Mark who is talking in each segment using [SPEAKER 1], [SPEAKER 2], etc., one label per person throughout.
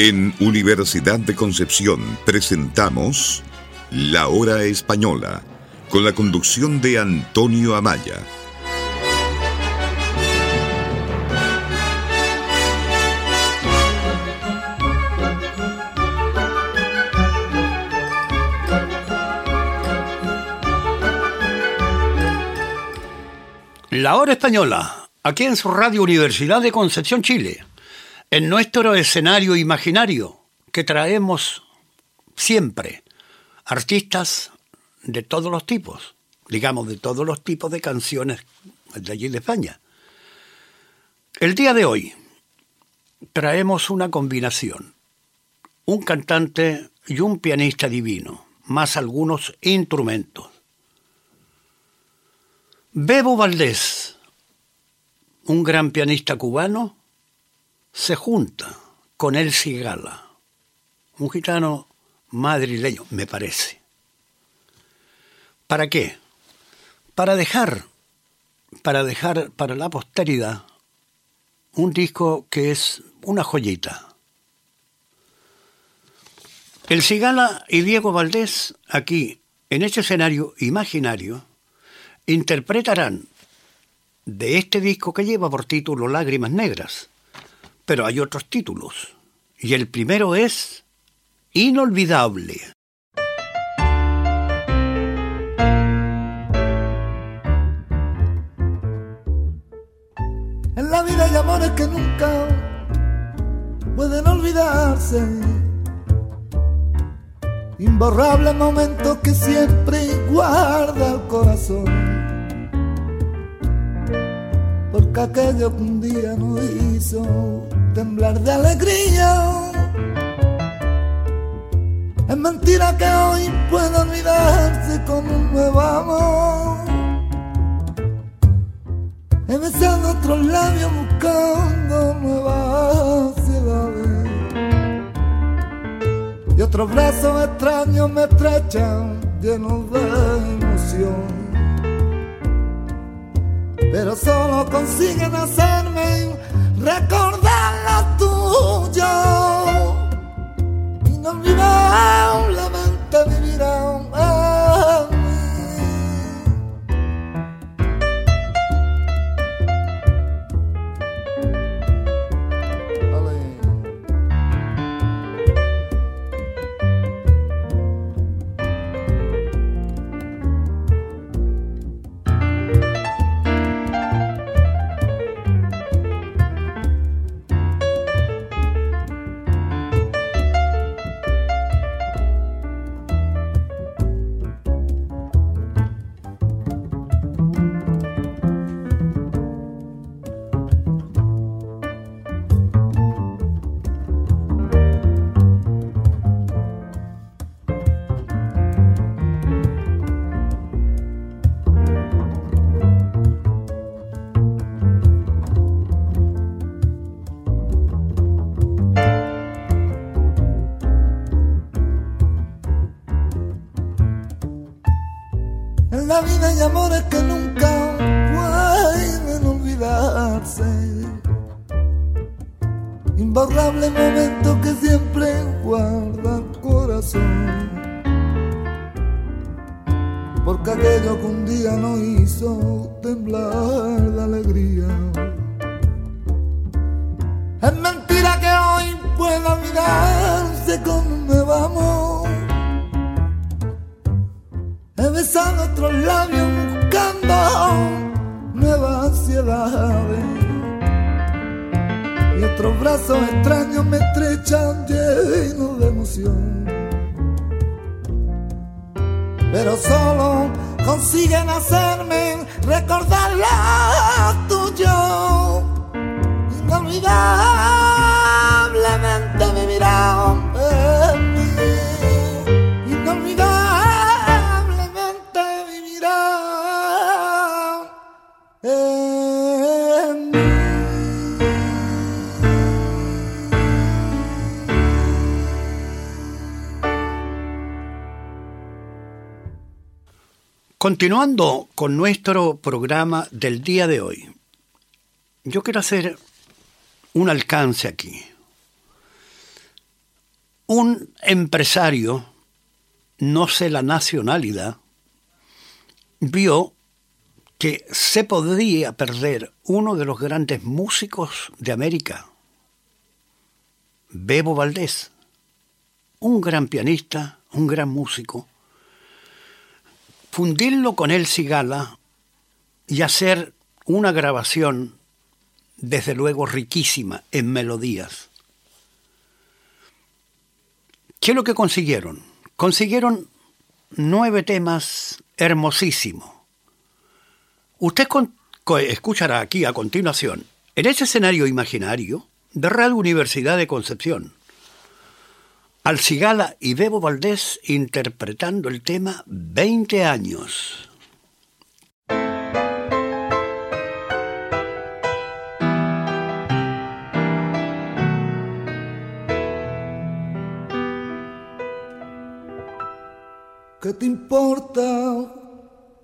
[SPEAKER 1] En Universidad de Concepción presentamos La Hora Española, con la conducción de Antonio Amaya.
[SPEAKER 2] La Hora Española, aquí en su Radio Universidad de Concepción, Chile en nuestro escenario imaginario que traemos siempre artistas de todos los tipos, digamos de todos los tipos de canciones de allí de España. El día de hoy traemos una combinación, un cantante y un pianista divino, más algunos instrumentos. Bebo Valdés, un gran pianista cubano, se junta con el Cigala, un gitano madrileño, me parece. ¿Para qué? Para dejar, para dejar para la posteridad un disco que es una joyita. El Cigala y Diego Valdés, aquí, en este escenario imaginario, interpretarán de este disco que lleva por título Lágrimas Negras, pero hay otros títulos. Y el primero es Inolvidable.
[SPEAKER 3] En la vida hay amores que nunca pueden olvidarse. Imborrable momento que siempre guarda el corazón porque aquello que un día nos hizo temblar de alegría. Es mentira que hoy pueda olvidarse con un nuevo amor. He besado otros labios buscando nuevas ciudades. Y otros brazos extraños me estrechan llenos de emoción pero solo consiguen hacerme recordar lo tuyo. Inolvidablemente He besado otros labios nuevas ansiedades y otros brazos extraños me estrechan llenos de emoción. Pero solo consiguen hacerme recordar lo tuyo. Inolvidablemente
[SPEAKER 2] Continuando con nuestro programa del día de hoy, yo quiero hacer un alcance aquí. un empresario, no sé la nacionalidad, vio que se podía perder uno de los grandes músicos de América, Bebo Valdés, un gran pianista, un gran músico, fundirlo con El Cigala y hacer una grabación, desde luego riquísima en melodías. ¿Qué es lo que consiguieron? Consiguieron nueve temas hermosísimos. Usted escuchará aquí a continuación, en ese escenario imaginario de Radio Universidad de Concepción, al Cigala y Bebo Valdés interpretando el tema 20 años.
[SPEAKER 3] ¿Qué te importa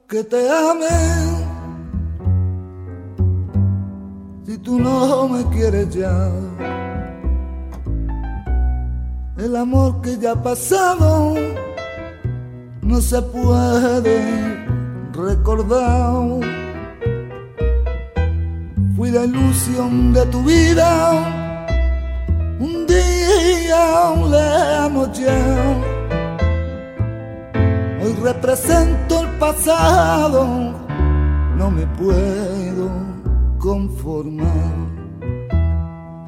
[SPEAKER 3] que te ame? Si tú no me quieres ya, el amor que ya ha pasado no se puede recordar. Fui la ilusión de tu vida, un día le ya Hoy represento el pasado, no me puedo conformar.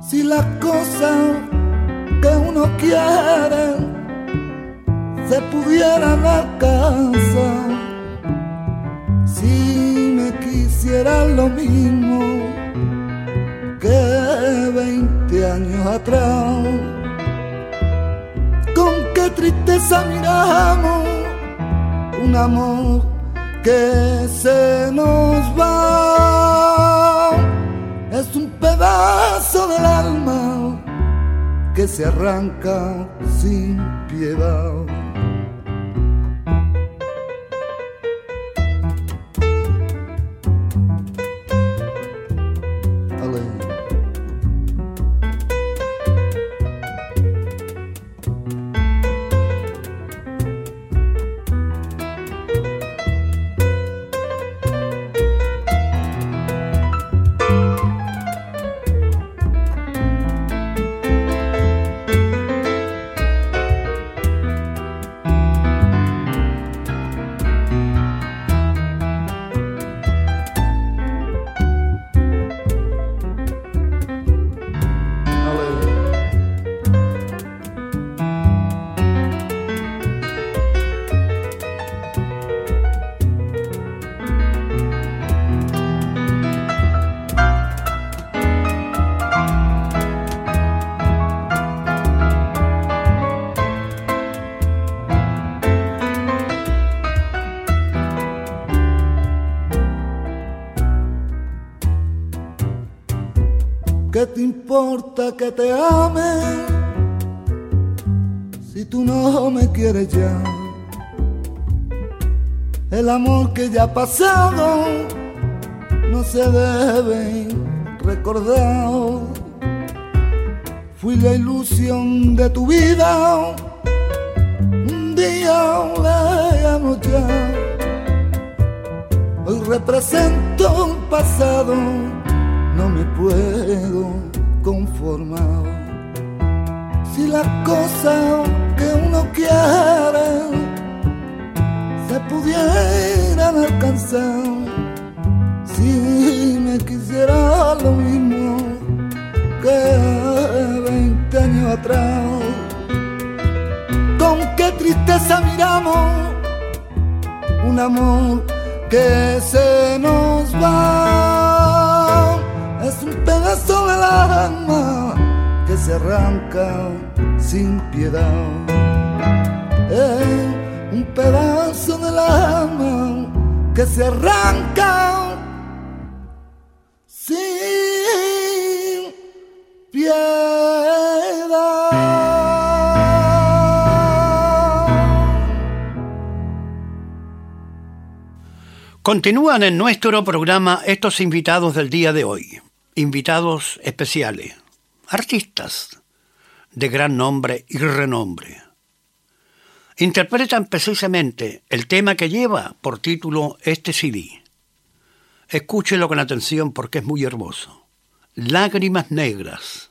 [SPEAKER 3] Si las cosas que uno quiere se pudieran alcanzar, si me quisiera lo mismo que 20 años atrás, con qué tristeza miramos un amor que se nos va. Es un pedazo del alma se arranca sin piedad. Que te ame si tú no me quieres ya? El amor que ya ha pasado no se debe recordar. Fui la ilusión de tu vida, un día llamo ya. Hoy represento un pasado, no me puedo conformado. Si las cosas que uno quiere se pudieran alcanzar, si me quisiera lo mismo que 20 años atrás, con qué tristeza miramos un amor que se nos va. Es un pedazo del alma que se arranca sin piedad. Es un pedazo del alma que se arranca sin piedad.
[SPEAKER 2] Continúan en nuestro programa estos invitados del día de hoy invitados especiales, artistas de gran nombre y renombre. Interpretan precisamente el tema que lleva por título este CD. Escúchelo con atención porque es muy hermoso. Lágrimas negras.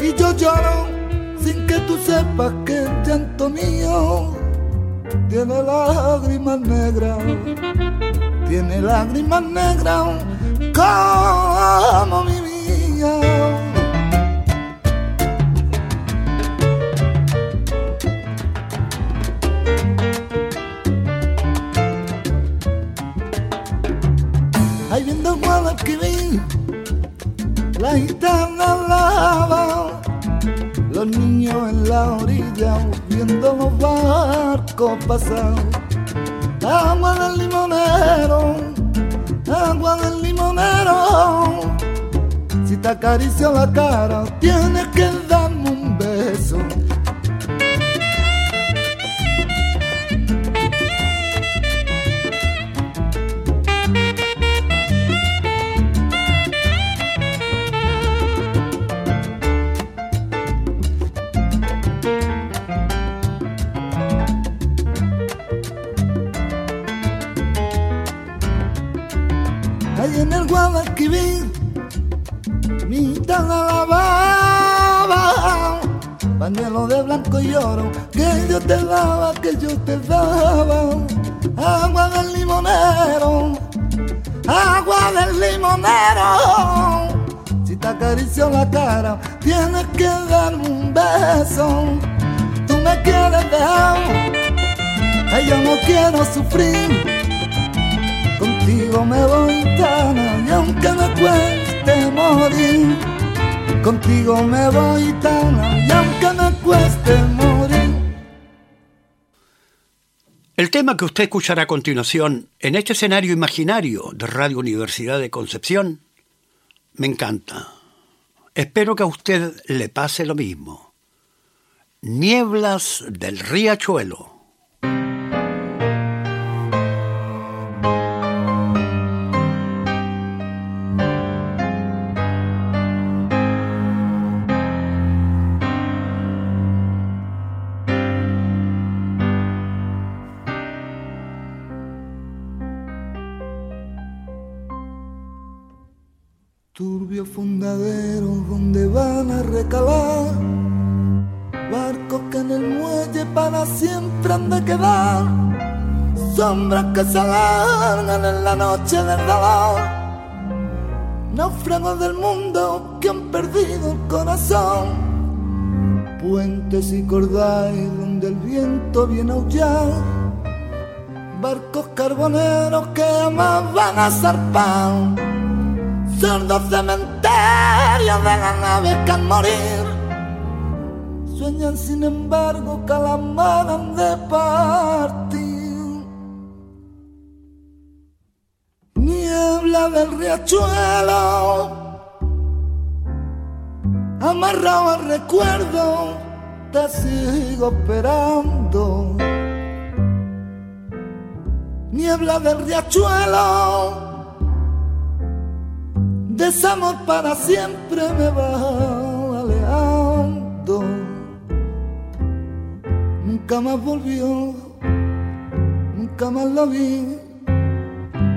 [SPEAKER 3] Y yo lloro sin que tú sepas que el llanto mío tiene lágrimas negras. Tiene lágrimas negras como mi la gitana lava, los niños en la orilla viendo los barcos pasar. Agua del limonero, agua del limonero. Si te acaricio la cara, tienes que darme limonero. Si te acaricio la cara, tienes que darme un beso. Tú me quieres dejar, yo no quiero sufrir. Contigo me voy tan y aunque me cueste morir, contigo me voy tan y aunque me cueste morir.
[SPEAKER 2] El tema que usted escuchará a continuación en este escenario imaginario de Radio Universidad de Concepción me encanta. Espero que a usted le pase lo mismo. Nieblas del Riachuelo.
[SPEAKER 3] Noche del dolor, náufragos del mundo que han perdido el corazón, puentes y cordales donde el viento viene a aullar, barcos carboneros que jamás van a zarpar sordos cementerios de las naves que han morir. Sueñan sin embargo que de partir. Niebla del riachuelo, amarrado al recuerdo, te sigo esperando. Niebla del riachuelo Desamor para siempre me va alejando. Nunca más volvió, nunca más lo vi,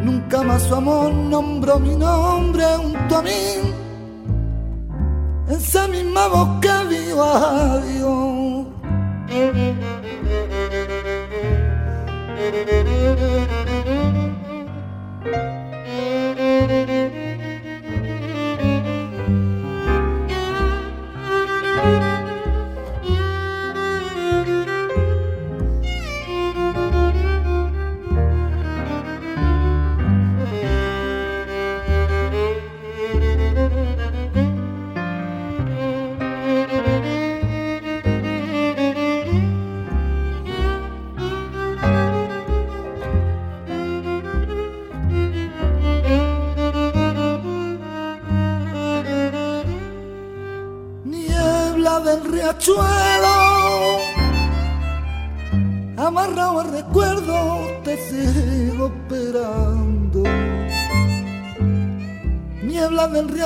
[SPEAKER 3] nunca más su amor nombró mi nombre junto a mí. Esa misma voz que vio adiós. riachuelo,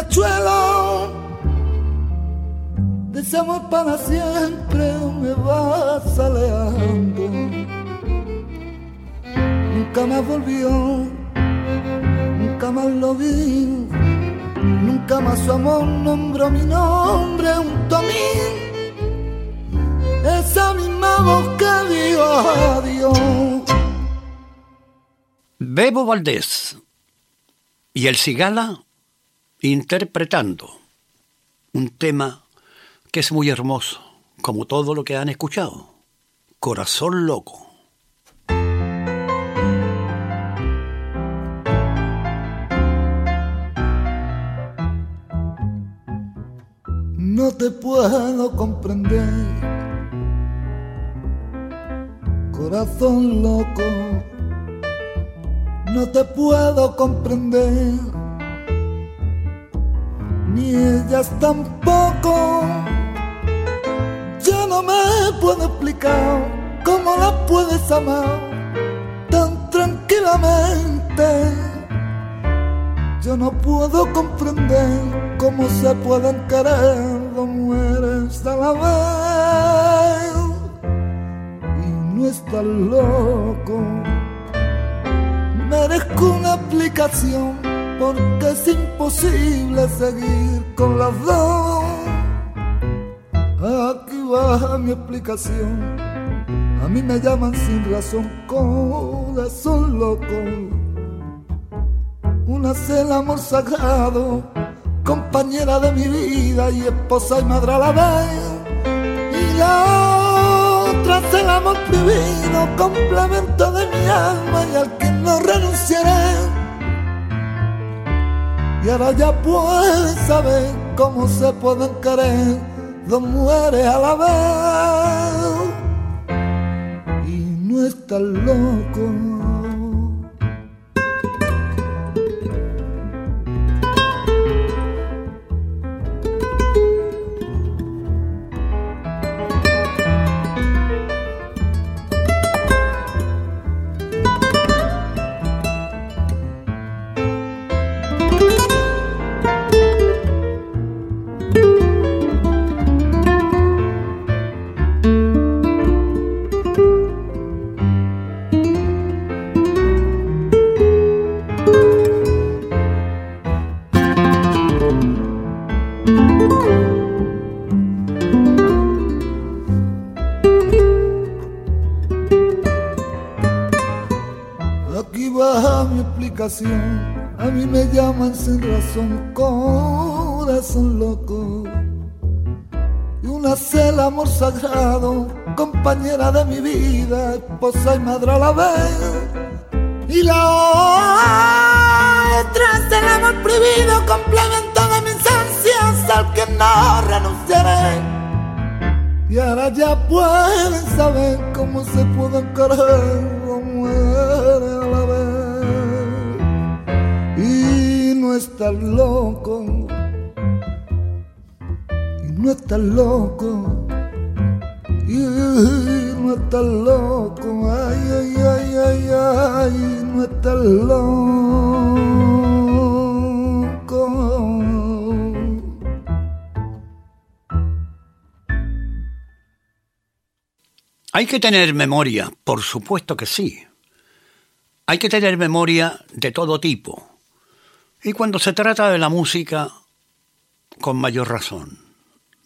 [SPEAKER 3] riachuelo, desamor para siempre me vas alejando. Nunca más volvió, nunca más lo vi. Nunca más su amor nombró mi nombre junto a mí esa misma voz que digo adiós.
[SPEAKER 2] Bebo Valdés y el Cigala interpretando un tema que es muy hermoso, como todo lo que han escuchado. Corazón loco.
[SPEAKER 3] No te puedo comprender corazón loco, no te puedo comprender, ni ellas tampoco. Yo no me puedo explicar cómo la puedes amar tan tranquilamente. Yo no puedo comprender cómo se pueden querer dos mujeres a la vez no estás loco. Merezco una aplicación porque es imposible seguir con las dos. Aquí va mi explicación. A mí me llaman sin razón corazón loco. Una es el amor sagrado, compañera de mi vida y esposa y madre a la vez. Y la otra es el amor prohibido, complemento de mi alma y al que no renunciaré. Y ahora ya puedes saber cómo se pueden querer dos mujeres a la vez y no estás loco. A mí me llaman sin razón, corazón loco. Y una el amor sagrado, compañera de mi vida, esposa y madre a la vez. Y la otra es el amor prohibido, complemento de mis ansias al que no renunciaré. Y ahora ya pueden saber cómo se pueden querer estás loco, no estás loco, no estás loco, ay, ay, ay, ay, ay, no estás loco.
[SPEAKER 2] Hay que tener memoria, por supuesto que sí. Hay que tener memoria de todo tipo y cuando se trata de la música, con mayor razón.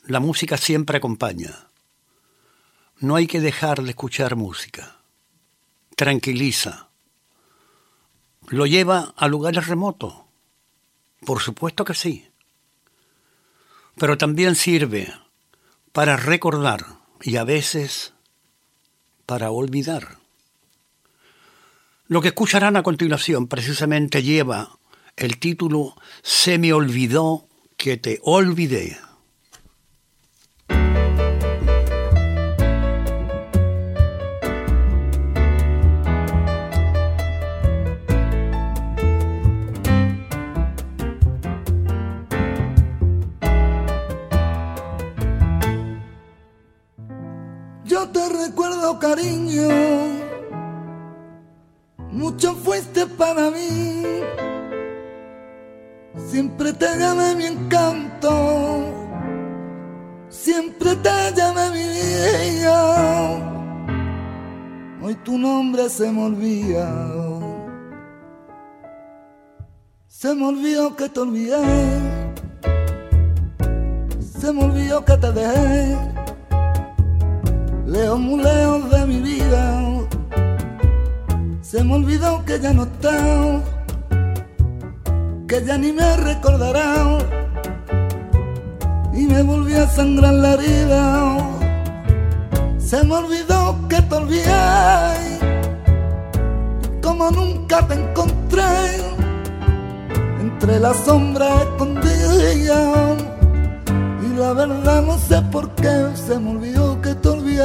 [SPEAKER 2] La música siempre acompaña. No hay que dejar de escuchar música. Tranquiliza. Lo lleva a lugares remotos. Por supuesto que sí. Pero también sirve para recordar y a veces para olvidar. Lo que escucharán a continuación precisamente lleva el título Se me olvidó que te olvidé.
[SPEAKER 3] Yo te recuerdo cariño, mucho fuiste para mí Siempre te llamé mi encanto, siempre te llamé mi vida. Hoy tu nombre se me olvida. Se me olvidó que te olvidé. Se me olvidó que te dejé. Leo muy lejos de mi vida. Se me olvidó que ya no estás que ya ni me recordará y me volví a sangrar la herida. Se me olvidó que te olvidé, como nunca te encontré entre las sombras escondidas. Y la verdad no sé por qué se me olvidó que te olvidé.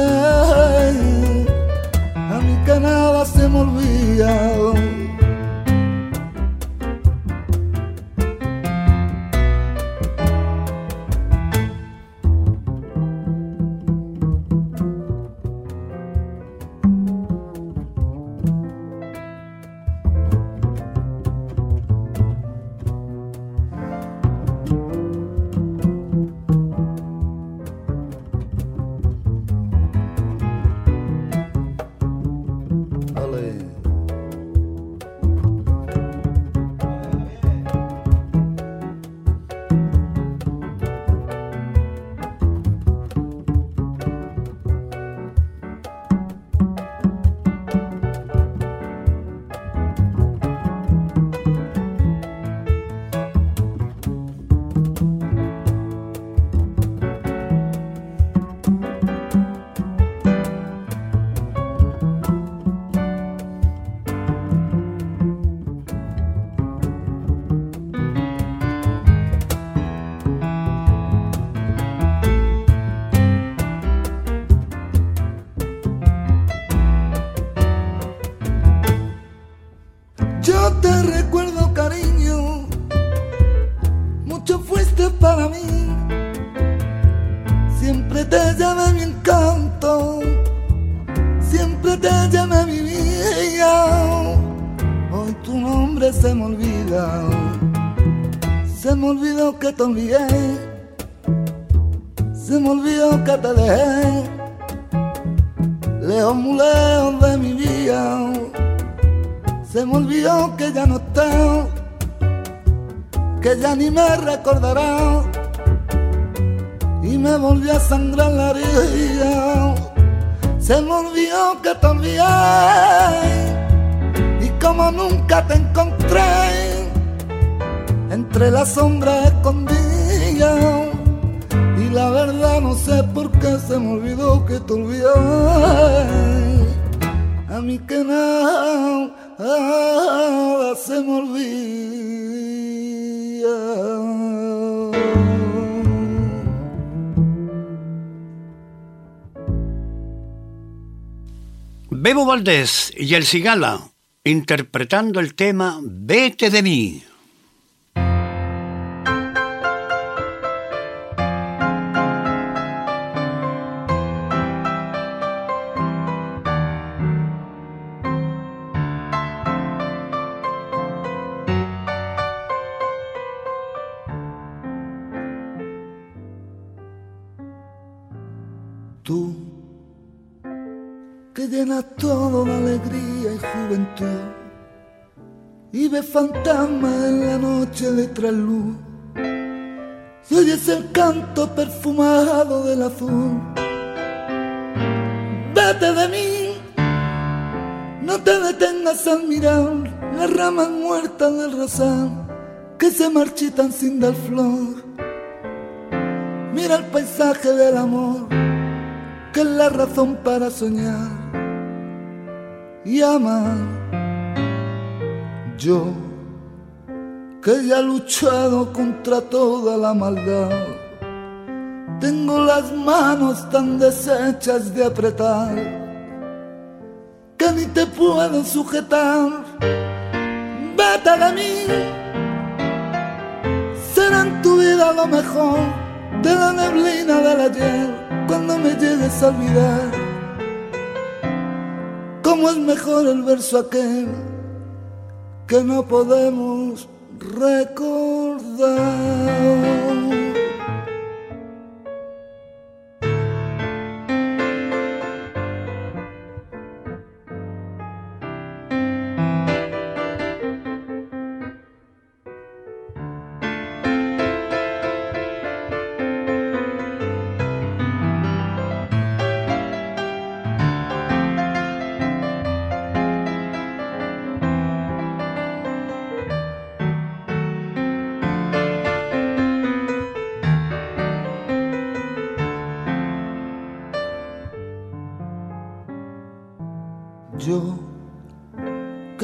[SPEAKER 3] A mí que nada se me olvida. Se me olvidó que te dejé, lejos muy lejos de mi vida, se me olvidó que ya no estás, que ya ni me recordarás. Y me volvió a sangrar la herida. Se me olvidó que te olvidé y como nunca te encontré entre las sombras escondidas y la verdad no sé por qué se me olvidó que te olvidé. A mí que nada, se me olvida.
[SPEAKER 2] Bebo Valdés y El Cigala interpretando el tema Vete de mí.
[SPEAKER 3] Fantasmas en la noche de trasluz y oyes el canto perfumado del azul. Vete de mí, no te detengas al mirar las ramas muertas del rosal que se marchitan sin dar flor. Mira el paisaje del amor, que es la razón para soñar y amar. Yo, que ya he luchado contra toda la maldad, tengo las manos tan deshechas de apretar que ni te puedo sujetar. Vete de mí, será en tu vida lo mejor de la neblina del ayer cuando me llegues a olvidar cómo es mejor el verso aquel que no podemos recordar.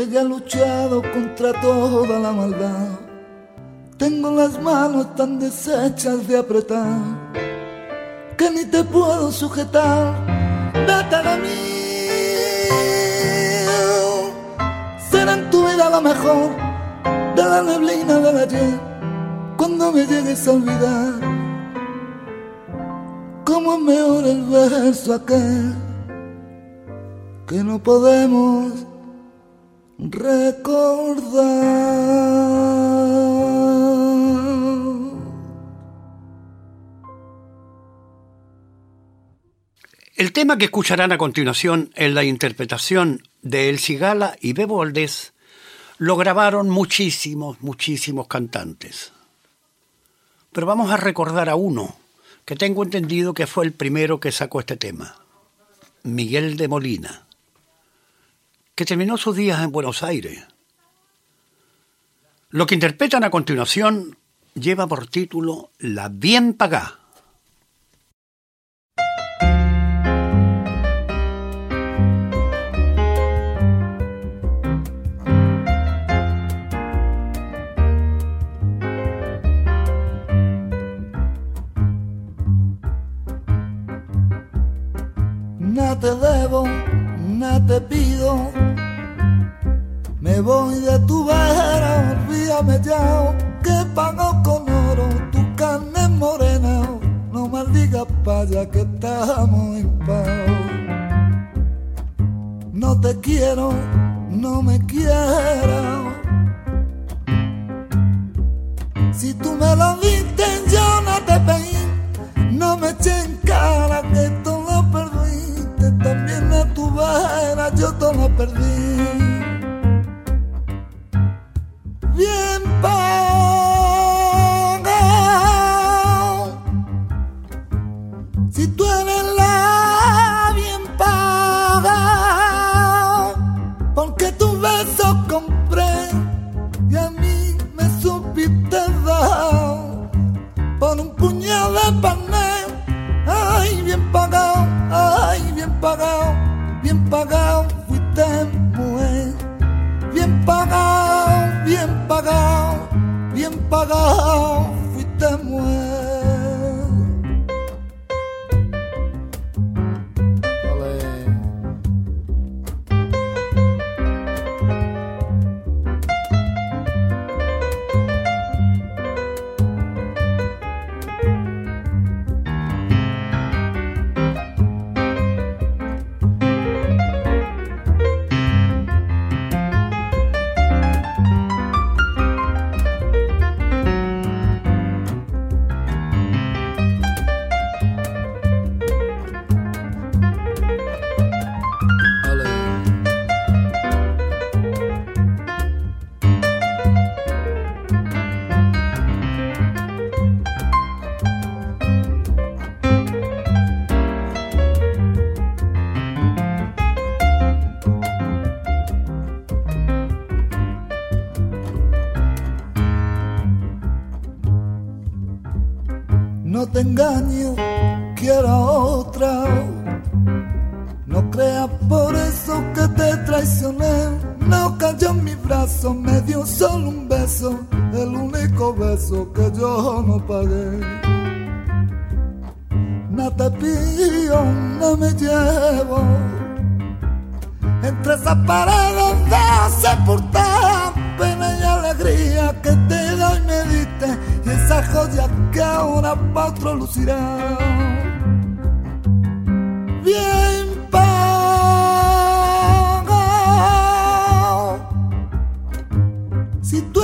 [SPEAKER 3] Ya he luchado contra toda la maldad. Tengo las manos tan deshechas de apretar que ni te puedo sujetar. Vete de mí. Será en tu vida lo mejor de la neblina del ayer cuando me llegues a olvidar. Como es mejor el verso aquel que no podemos recordar.
[SPEAKER 2] El tema que escucharán a continuación en la interpretación de El Cigala y Bebo lo grabaron muchísimos, muchísimos cantantes. Pero vamos a recordar a uno que tengo entendido que fue el primero que sacó este tema, Miguel de Molina que terminó sus días en Buenos Aires. Lo que interpretan a continuación lleva por título La bien pagá.
[SPEAKER 3] No te debo, te pido me voy de tu vera, olvídame ya, que pago con oro tu carne morena. No maldigas allá que estamos en paz. No te quiero, no me quieras. Todo perdí. Bien pagado, si tú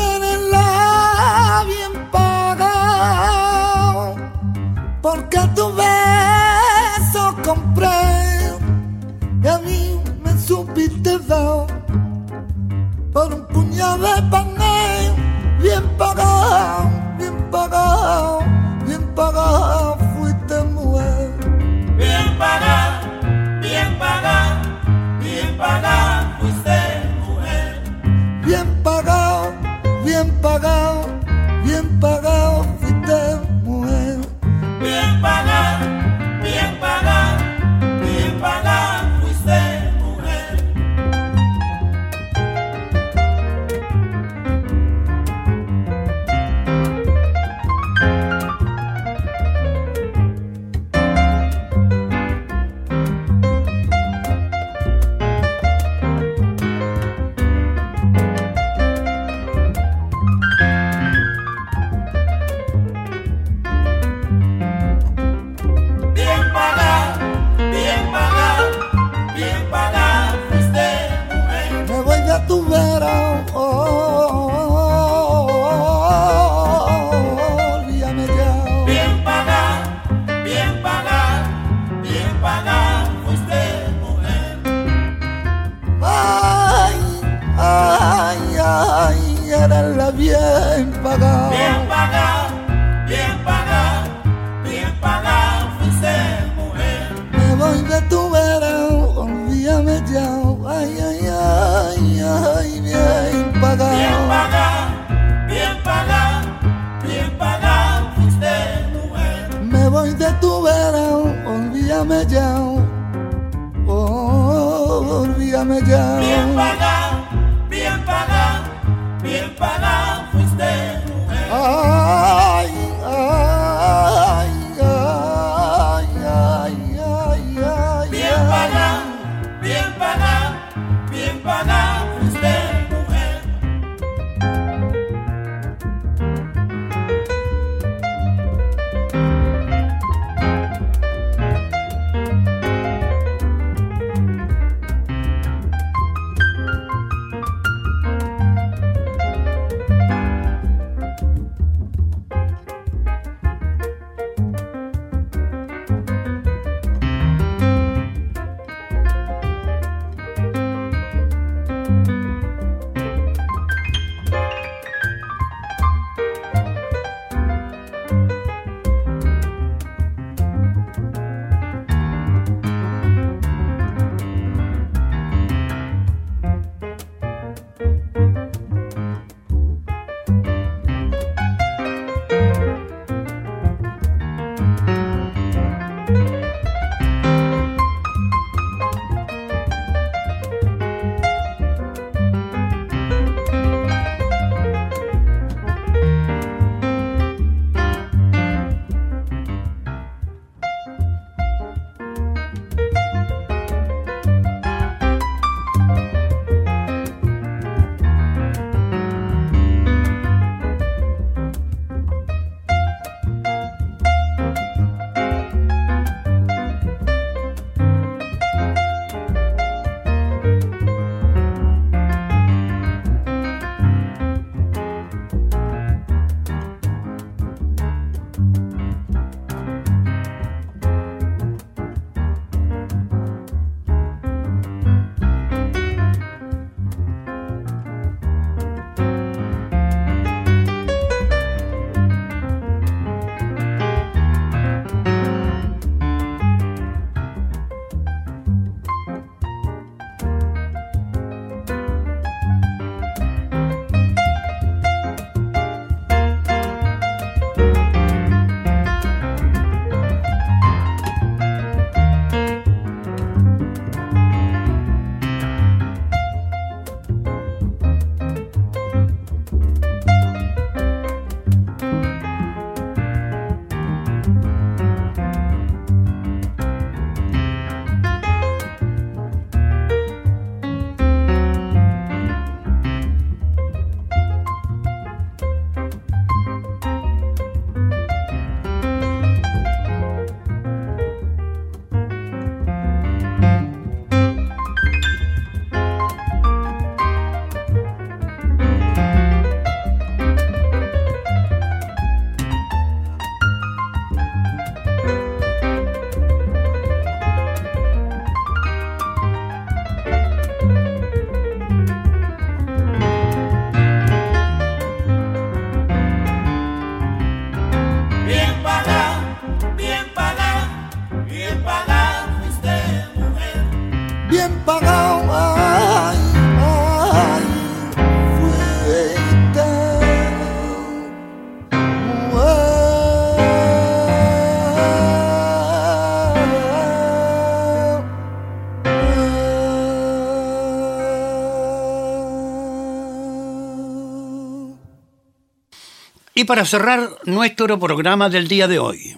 [SPEAKER 3] Y
[SPEAKER 2] para cerrar nuestro programa del día de hoy,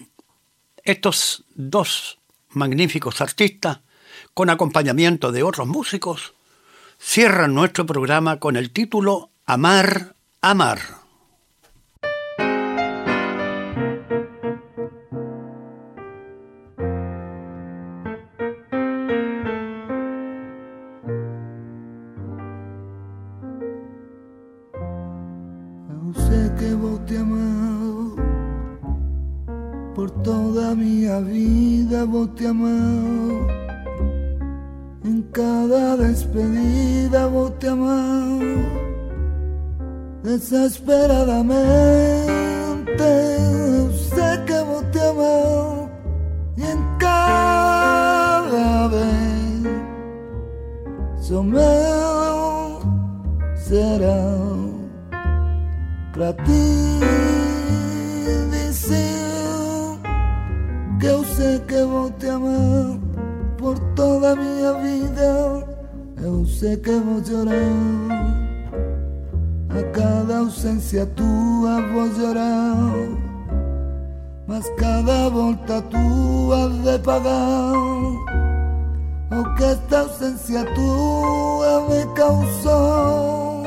[SPEAKER 2] estos dos magníficos artistas, con acompañamiento de otros músicos, cierran nuestro programa con el título Amar, Amar.
[SPEAKER 3] Que vou te amar por toda minha vida. Eu sei que vou chorar a cada ausência tua vou chorar, mas cada volta tua de pagar o que esta ausência tua me causou.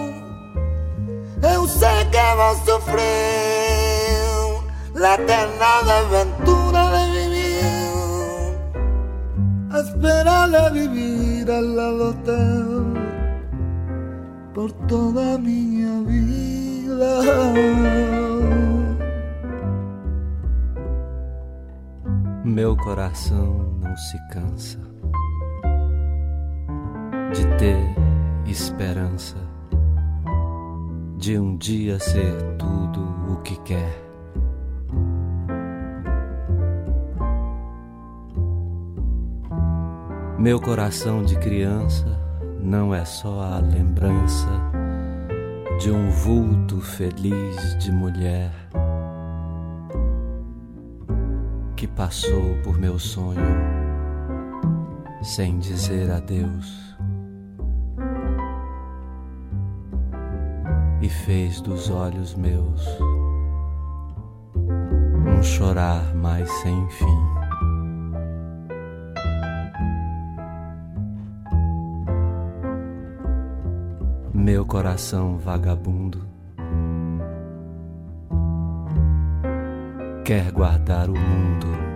[SPEAKER 3] Eu sei que vou sofrer la eterna aventura a esperar a vivir al lado teu por toda minha vida.
[SPEAKER 4] Meu coração não se cansa de ter esperança de um dia ser tudo o que quer. Meu coração de criança não é só a lembrança de um vulto feliz de mulher que passou por meu sonho sem dizer adeus. e fez dos olhos meus um chorar mais sem fim. Meu coração vagabundo. Quer guardar o mundo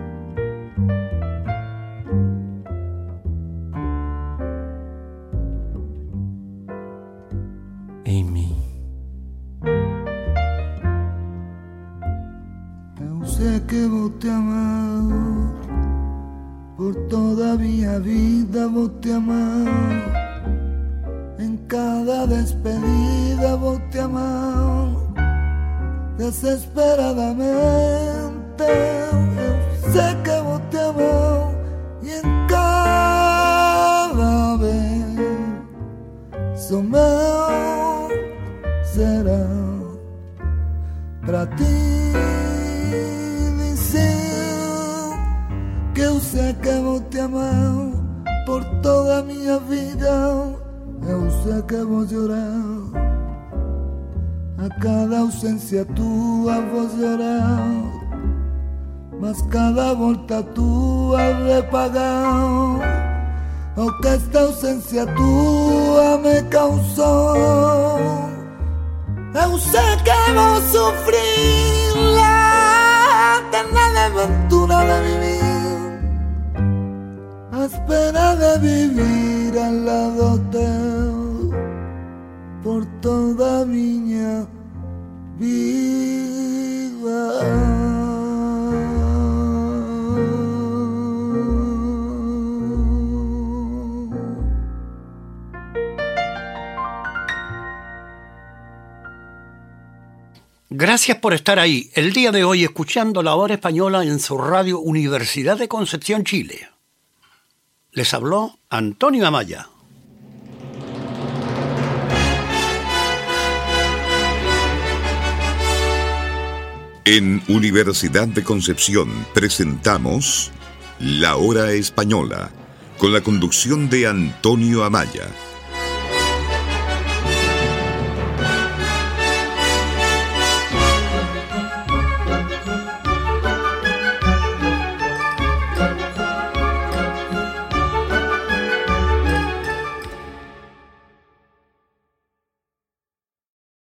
[SPEAKER 4] tua me causou. Eu sei que vou sofrer la eterna aventura de vivir, a espera de vivir al lado teu por toda minha vida.
[SPEAKER 2] Gracias por estar ahí el día de hoy escuchando la hora española en su radio Universidad de Concepción, Chile. Les habló Antonio Amaya.
[SPEAKER 1] En Universidad de Concepción presentamos La Hora Española, con la conducción de Antonio Amaya